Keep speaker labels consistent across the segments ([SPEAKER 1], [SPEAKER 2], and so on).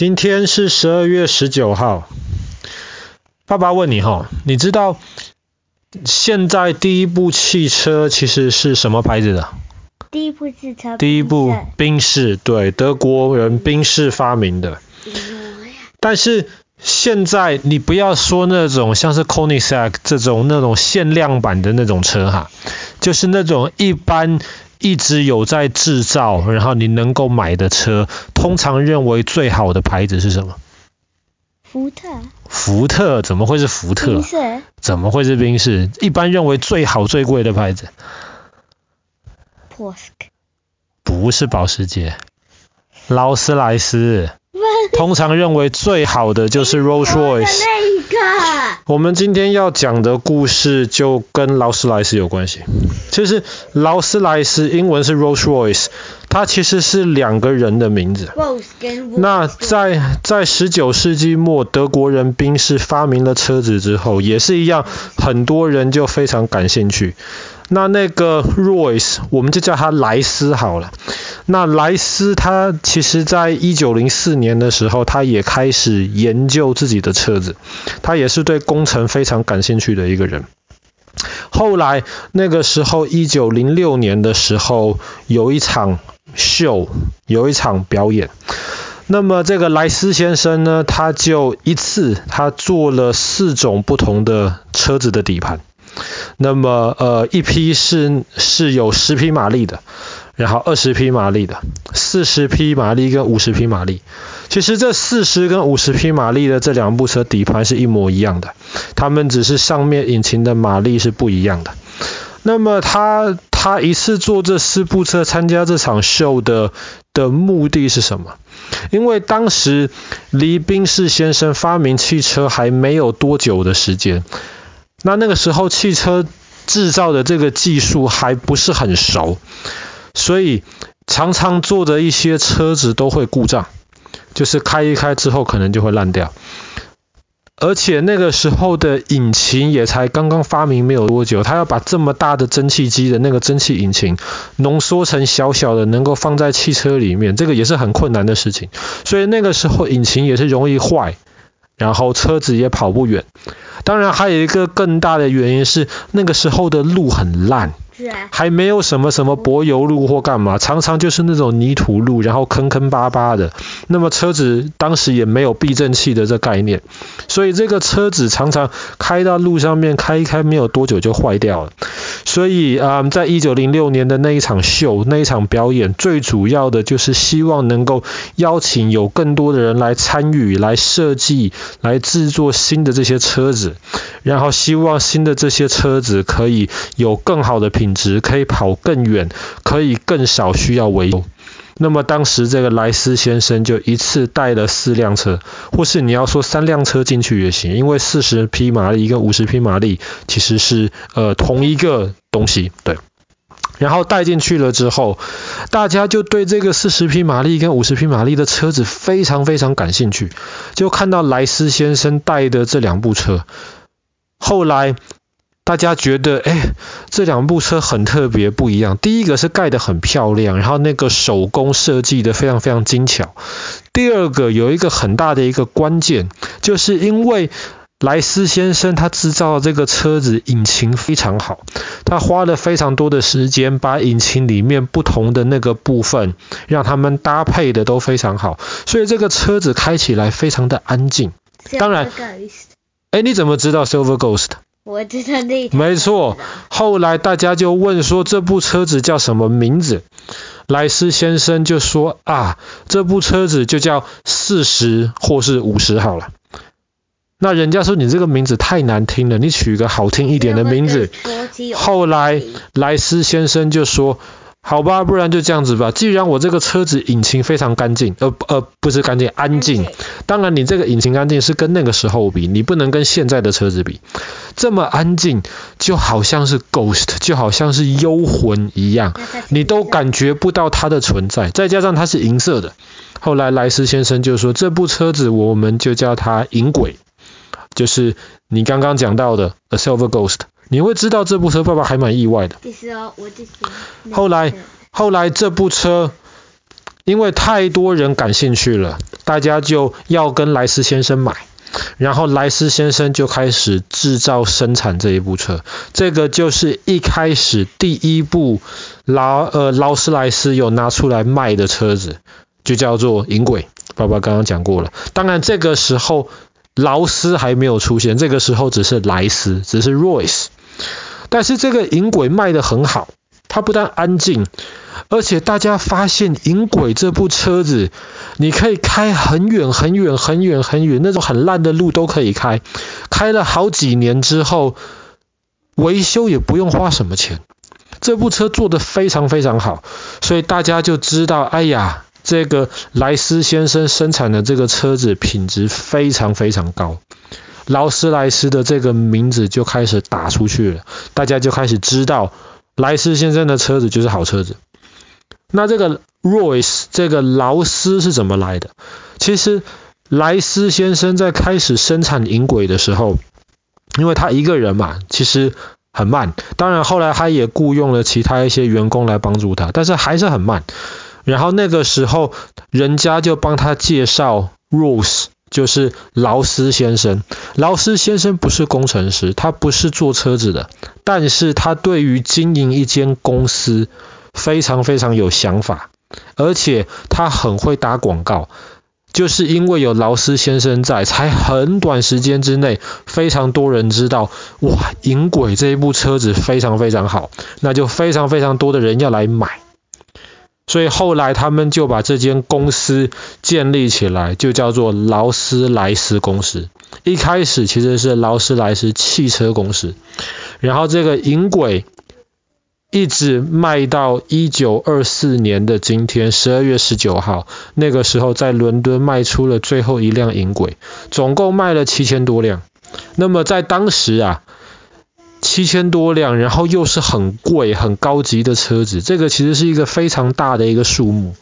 [SPEAKER 1] 今天是十二月十九号。爸爸问你哈，你知道现在第一部汽车其实是什么牌子的？
[SPEAKER 2] 第一部汽车。
[SPEAKER 1] 第一部宾士，对，德国人宾士发明的。但是现在你不要说那种像是 Koenigsegg 这种那种限量版的那种车哈，就是那种一般。一直有在制造，然后你能够买的车，通常认为最好的牌子是什么？
[SPEAKER 2] 福特。
[SPEAKER 1] 福特？怎么会是福特？
[SPEAKER 2] 宾士。
[SPEAKER 1] 怎么会是宾士？一般认为最好最贵的牌子。
[SPEAKER 2] 波斯。
[SPEAKER 1] 不是保时捷。劳斯莱斯。通常认为最好的就是 Rolls Royce。我们今天要讲的故事就跟劳斯莱斯有关系。其实劳斯莱斯英文是 Rolls Royce，它其实是两个人的名字。那在在十九世纪末，德国人宾士发明了车子之后，也是一样，很多人就非常感兴趣。那那个 Royce，我们就叫他莱斯好了。那莱斯他其实在一九零四年的时候，他也开始研究自己的车子，他也是对工程非常感兴趣的一个人。后来那个时候，一九零六年的时候，有一场秀，有一场表演。那么这个莱斯先生呢，他就一次他做了四种不同的车子的底盘。那么，呃，一匹是是有十匹马力的，然后二十匹马力的，四十匹马力跟五十匹马力。其实这四十跟五十匹马力的这两部车底盘是一模一样的，它们只是上面引擎的马力是不一样的。那么他他一次坐这四部车参加这场秀的的目的是什么？因为当时离宾士先生发明汽车还没有多久的时间。那那个时候汽车制造的这个技术还不是很熟，所以常常做的一些车子都会故障，就是开一开之后可能就会烂掉。而且那个时候的引擎也才刚刚发明没有多久，他要把这么大的蒸汽机的那个蒸汽引擎浓缩成小小的能够放在汽车里面，这个也是很困难的事情。所以那个时候引擎也是容易坏，然后车子也跑不远。当然，还有一个更大的原因是，那个时候的路很烂。还没有什么什么柏油路或干嘛，常常就是那种泥土路，然后坑坑巴巴的。那么车子当时也没有避震器的这概念，所以这个车子常常开到路上面开一开，没有多久就坏掉了。所以、嗯，在一九零六年的那一场秀，那一场表演，最主要的就是希望能够邀请有更多的人来参与，来设计，来制作新的这些车子，然后希望新的这些车子可以有更好的品。质可以跑更远，可以更少需要维修。那么当时这个莱斯先生就一次带了四辆车，或是你要说三辆车进去也行，因为四十匹马力跟五十匹马力其实是呃同一个东西，对。然后带进去了之后，大家就对这个四十匹马力跟五十匹马力的车子非常非常感兴趣，就看到莱斯先生带的这两部车，后来。大家觉得，哎，这两部车很特别，不一样。第一个是盖得很漂亮，然后那个手工设计得非常非常精巧。第二个有一个很大的一个关键，就是因为莱斯先生他制造这个车子引擎非常好，他花了非常多的时间把引擎里面不同的那个部分让他们搭配的都非常好，所以这个车子开起来非常的安静。当然，哎，你怎么知道 Silver Ghost？
[SPEAKER 2] 我知道那
[SPEAKER 1] 没错，后来大家就问说这部车子叫什么名字？莱斯先生就说啊，这部车子就叫四十或是五十好了。那人家说你这个名字太难听了，你取一个好听一点的名字。后来莱斯先生就说。好吧，不然就这样子吧。既然我这个车子引擎非常干净，呃呃，不是干净，安静。当然，你这个引擎干净是跟那个时候比，你不能跟现在的车子比。这么安静，就好像是 ghost，就好像是幽魂一样，你都感觉不到它的存在。再加上它是银色的，后来莱斯先生就说，这部车子我们就叫它银鬼，就是你刚刚讲到的 a silver ghost。你会知道这部车，爸爸还蛮意外的。后来，后来这部车，因为太多人感兴趣了，大家就要跟莱斯先生买。然后莱斯先生就开始制造生产这一部车，这个就是一开始第一部劳呃劳斯莱斯有拿出来卖的车子，就叫做银轨。爸爸刚刚讲过了，当然这个时候劳斯还没有出现，这个时候只是莱斯，只是 Royce。但是这个银轨卖得很好，它不但安静。而且大家发现银轨这部车子，你可以开很远很远很远很远，那种很烂的路都可以开。开了好几年之后，维修也不用花什么钱。这部车做得非常非常好，所以大家就知道，哎呀，这个莱斯先生生产的这个车子品质非常非常高。劳斯莱斯的这个名字就开始打出去了，大家就开始知道莱斯先生的车子就是好车子。那这个 Royce 这个劳斯是怎么来的？其实莱斯先生在开始生产银轨的时候，因为他一个人嘛，其实很慢。当然后来他也雇佣了其他一些员工来帮助他，但是还是很慢。然后那个时候，人家就帮他介绍 Royce，就是劳斯先生。劳斯先生不是工程师，他不是做车子的，但是他对于经营一间公司。非常非常有想法，而且他很会打广告，就是因为有劳斯先生在，才很短时间之内，非常多人知道，哇，银轨这一部车子非常非常好，那就非常非常多的人要来买，所以后来他们就把这间公司建立起来，就叫做劳斯莱斯公司。一开始其实是劳斯莱斯汽车公司，然后这个银轨。一直卖到一九二四年的今天，十二月十九号，那个时候在伦敦卖出了最后一辆银轨，总共卖了七千多辆。那么在当时啊，七千多辆，然后又是很贵、很高级的车子，这个其实是一个非常大的一个数目。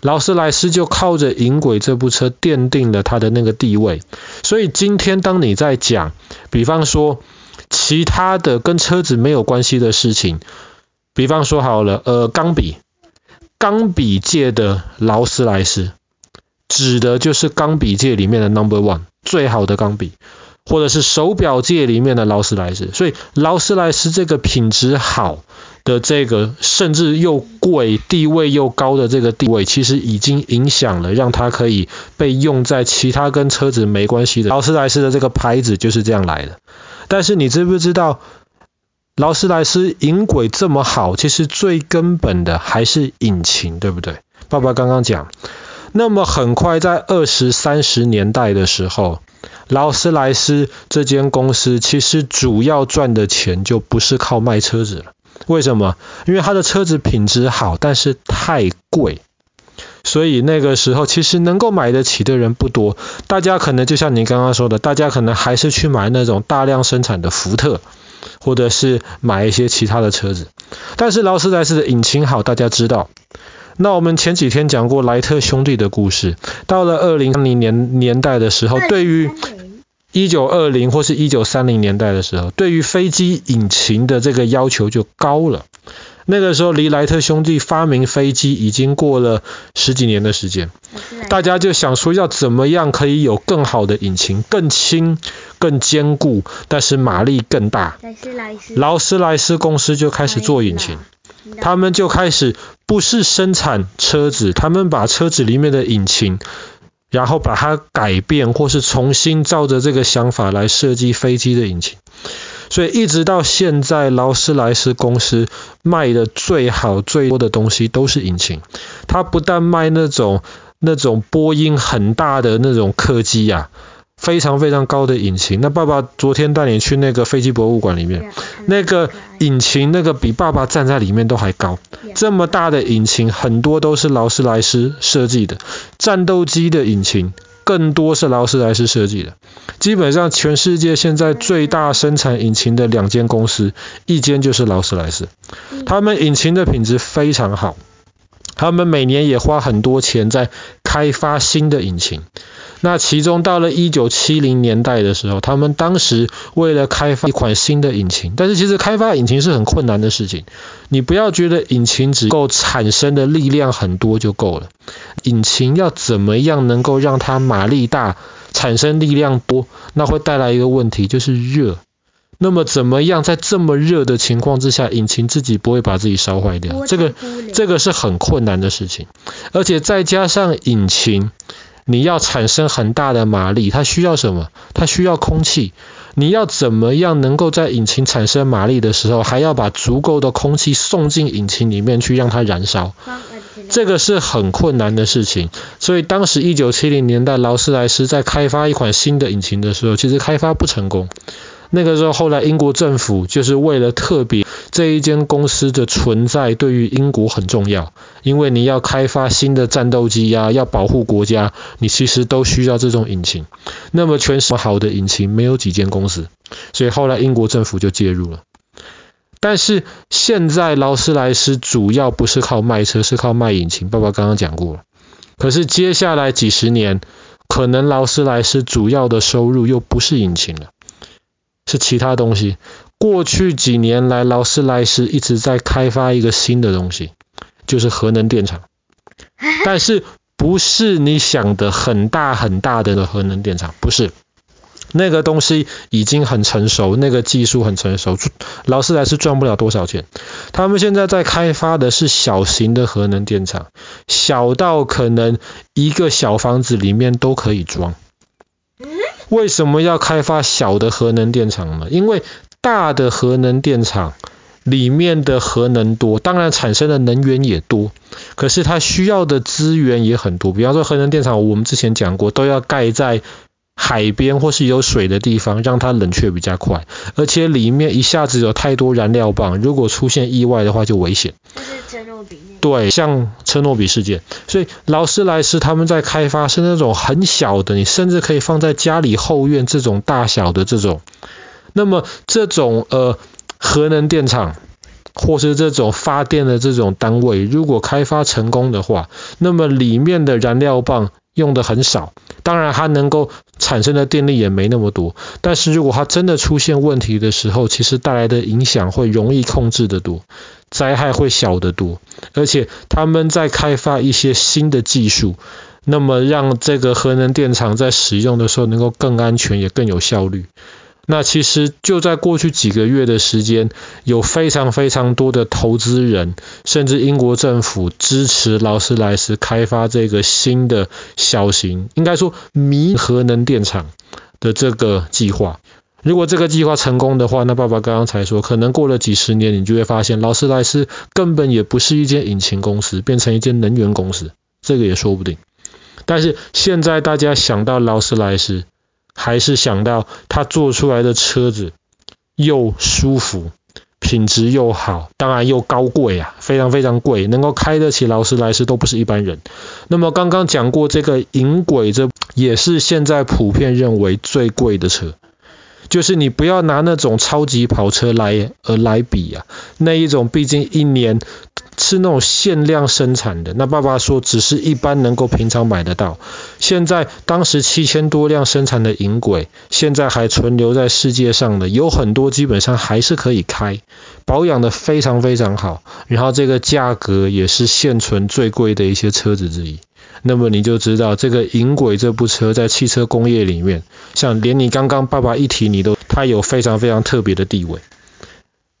[SPEAKER 1] 劳斯莱斯就靠着银轨这部车奠定了它的那个地位。所以今天当你在讲，比方说其他的跟车子没有关系的事情。比方说好了，呃，钢笔，钢笔界的劳斯莱斯，指的就是钢笔界里面的 number one 最好的钢笔，或者是手表界里面的劳斯莱斯。所以劳斯莱斯这个品质好的这个，甚至又贵、地位又高的这个地位，其实已经影响了，让它可以被用在其他跟车子没关系的。劳斯莱斯的这个牌子就是这样来的。但是你知不知道？劳斯莱斯引轨这么好，其实最根本的还是引擎，对不对？爸爸刚刚讲，那么很快在二十三十年代的时候，劳斯莱斯这间公司其实主要赚的钱就不是靠卖车子了。为什么？因为它的车子品质好，但是太贵，所以那个时候其实能够买得起的人不多。大家可能就像你刚刚说的，大家可能还是去买那种大量生产的福特。或者是买一些其他的车子，但是劳斯莱斯的引擎好，大家知道。那我们前几天讲过莱特兄弟的故事，到了二零三零年年代的时候，对于一九二零或是一九三零年代的时候，对于飞机引擎的这个要求就高了。那个时候离莱特兄弟发明飞机已经过了十几年的时间，大家就想说要怎么样可以有更好的引擎，更轻、更坚固，但是马力更大。劳斯莱斯公司就开始做引擎，他们就开始不是生产车子，他们把车子里面的引擎，然后把它改变，或是重新照着这个想法来设计飞机的引擎。所以一直到现在，劳斯莱斯公司卖的最好最多的东西都是引擎。它不但卖那种那种波音很大的那种客机呀、非常非常高的引擎。那爸爸昨天带你去那个飞机博物馆里面，那个引擎那个比爸爸站在里面都还高。这么大的引擎很多都是劳斯莱斯设计的，战斗机的引擎。更多是劳斯莱斯设计的，基本上全世界现在最大生产引擎的两间公司，一间就是劳斯莱斯，他们引擎的品质非常好，他们每年也花很多钱在开发新的引擎，那其中到了一九七零年代的时候，他们当时为了开发一款新的引擎，但是其实开发引擎是很困难的事情。你不要觉得引擎只够产生的力量很多就够了，引擎要怎么样能够让它马力大，产生力量多，那会带来一个问题，就是热。那么怎么样在这么热的情况之下，引擎自己不会把自己烧坏掉？这个这个是很困难的事情，而且再加上引擎。你要产生很大的马力，它需要什么？它需要空气。你要怎么样能够在引擎产生马力的时候，还要把足够的空气送进引擎里面去让它燃烧？这个是很困难的事情。所以当时一九七零年代劳斯莱斯在开发一款新的引擎的时候，其实开发不成功。那个时候，后来英国政府就是为了特别这一间公司的存在对于英国很重要，因为你要开发新的战斗机呀，要保护国家，你其实都需要这种引擎。那么全什么好的引擎没有几间公司，所以后来英国政府就介入了。但是现在劳斯莱斯主要不是靠卖车，是靠卖引擎。爸爸刚刚讲过了。可是接下来几十年，可能劳斯莱斯主要的收入又不是引擎了。是其他东西。过去几年来，劳斯莱斯一直在开发一个新的东西，就是核能电厂。但是不是你想的很大很大的核能电厂，不是。那个东西已经很成熟，那个技术很成熟，劳斯莱斯赚不了多少钱。他们现在在开发的是小型的核能电厂，小到可能一个小房子里面都可以装。为什么要开发小的核能电厂呢？因为大的核能电厂里面的核能多，当然产生的能源也多，可是它需要的资源也很多。比方说核能电厂，我们之前讲过，都要盖在海边或是有水的地方，让它冷却比较快，而且里面一下子有太多燃料棒，如果出现意外的话就危险。对，像车诺比事件，所以劳斯莱斯他们在开发是那种很小的，你甚至可以放在家里后院这种大小的这种。那么这种呃核能电厂或是这种发电的这种单位，如果开发成功的话，那么里面的燃料棒用的很少，当然它能够产生的电力也没那么多。但是如果它真的出现问题的时候，其实带来的影响会容易控制得多。灾害会小得多，而且他们在开发一些新的技术，那么让这个核能电厂在使用的时候能够更安全也更有效率。那其实就在过去几个月的时间，有非常非常多的投资人，甚至英国政府支持劳斯莱斯开发这个新的小型，应该说迷核能电厂的这个计划。如果这个计划成功的话，那爸爸刚刚才说，可能过了几十年，你就会发现劳斯莱斯根本也不是一间引擎公司，变成一间能源公司，这个也说不定。但是现在大家想到劳斯莱斯，还是想到他做出来的车子又舒服，品质又好，当然又高贵啊，非常非常贵，能够开得起劳斯莱斯都不是一般人。那么刚刚讲过这个银轨，这也是现在普遍认为最贵的车。就是你不要拿那种超级跑车来呃来比啊，那一种毕竟一年是那种限量生产的。那爸爸说只是一般能够平常买得到。现在当时七千多辆生产的银轨，现在还存留在世界上的有很多，基本上还是可以开，保养的非常非常好。然后这个价格也是现存最贵的一些车子之一。那么你就知道这个银轨这部车在汽车工业里面，像连你刚刚爸爸一提，你都它有非常非常特别的地位。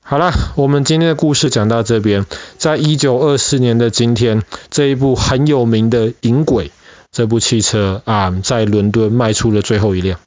[SPEAKER 1] 好啦，我们今天的故事讲到这边，在一九二四年的今天，这一部很有名的银轨这部汽车啊，在伦敦卖出了最后一辆。